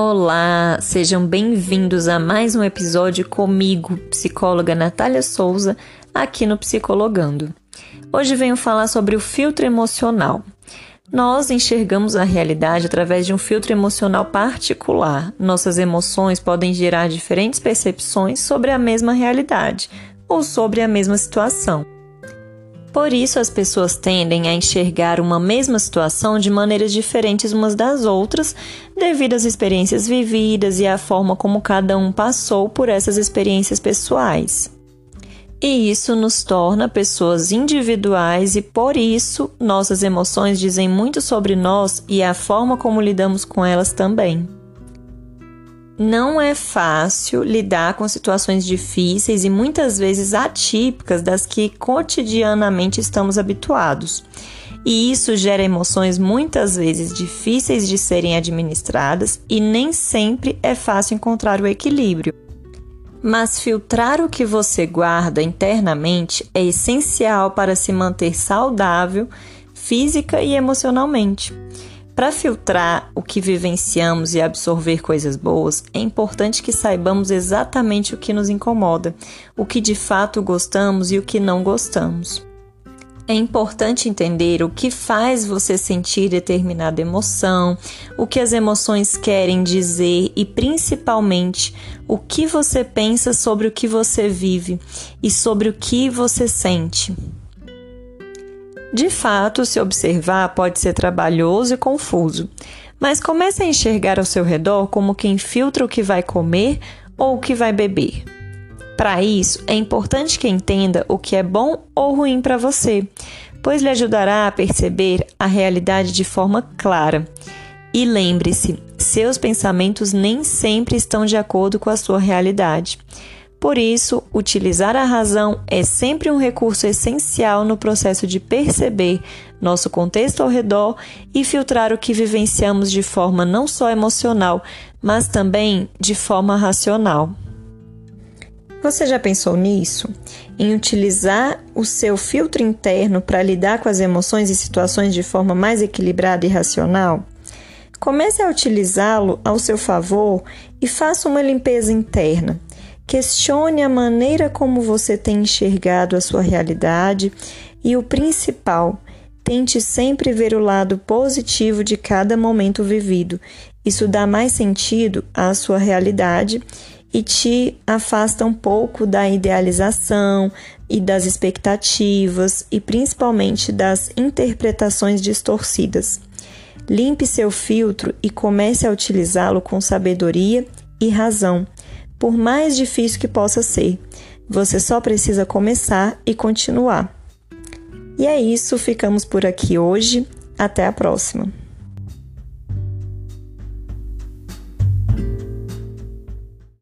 Olá, sejam bem-vindos a mais um episódio comigo, psicóloga Natália Souza, aqui no Psicologando. Hoje venho falar sobre o filtro emocional. Nós enxergamos a realidade através de um filtro emocional particular. Nossas emoções podem gerar diferentes percepções sobre a mesma realidade ou sobre a mesma situação. Por isso, as pessoas tendem a enxergar uma mesma situação de maneiras diferentes umas das outras, devido às experiências vividas e à forma como cada um passou por essas experiências pessoais. E isso nos torna pessoas individuais e por isso nossas emoções dizem muito sobre nós e a forma como lidamos com elas também. Não é fácil lidar com situações difíceis e muitas vezes atípicas das que cotidianamente estamos habituados. E isso gera emoções muitas vezes difíceis de serem administradas e nem sempre é fácil encontrar o equilíbrio. Mas filtrar o que você guarda internamente é essencial para se manter saudável física e emocionalmente. Para filtrar o que vivenciamos e absorver coisas boas, é importante que saibamos exatamente o que nos incomoda, o que de fato gostamos e o que não gostamos. É importante entender o que faz você sentir determinada emoção, o que as emoções querem dizer e, principalmente, o que você pensa sobre o que você vive e sobre o que você sente. De fato, se observar pode ser trabalhoso e confuso, mas comece a enxergar ao seu redor como quem filtra o que vai comer ou o que vai beber. Para isso, é importante que entenda o que é bom ou ruim para você, pois lhe ajudará a perceber a realidade de forma clara. E lembre-se, seus pensamentos nem sempre estão de acordo com a sua realidade. Por isso, utilizar a razão é sempre um recurso essencial no processo de perceber nosso contexto ao redor e filtrar o que vivenciamos de forma não só emocional, mas também de forma racional. Você já pensou nisso? Em utilizar o seu filtro interno para lidar com as emoções e situações de forma mais equilibrada e racional? Comece a utilizá-lo ao seu favor e faça uma limpeza interna. Questione a maneira como você tem enxergado a sua realidade e o principal, tente sempre ver o lado positivo de cada momento vivido. Isso dá mais sentido à sua realidade e te afasta um pouco da idealização e das expectativas e principalmente das interpretações distorcidas. Limpe seu filtro e comece a utilizá-lo com sabedoria e razão por mais difícil que possa ser. Você só precisa começar e continuar. E é isso, ficamos por aqui hoje. Até a próxima!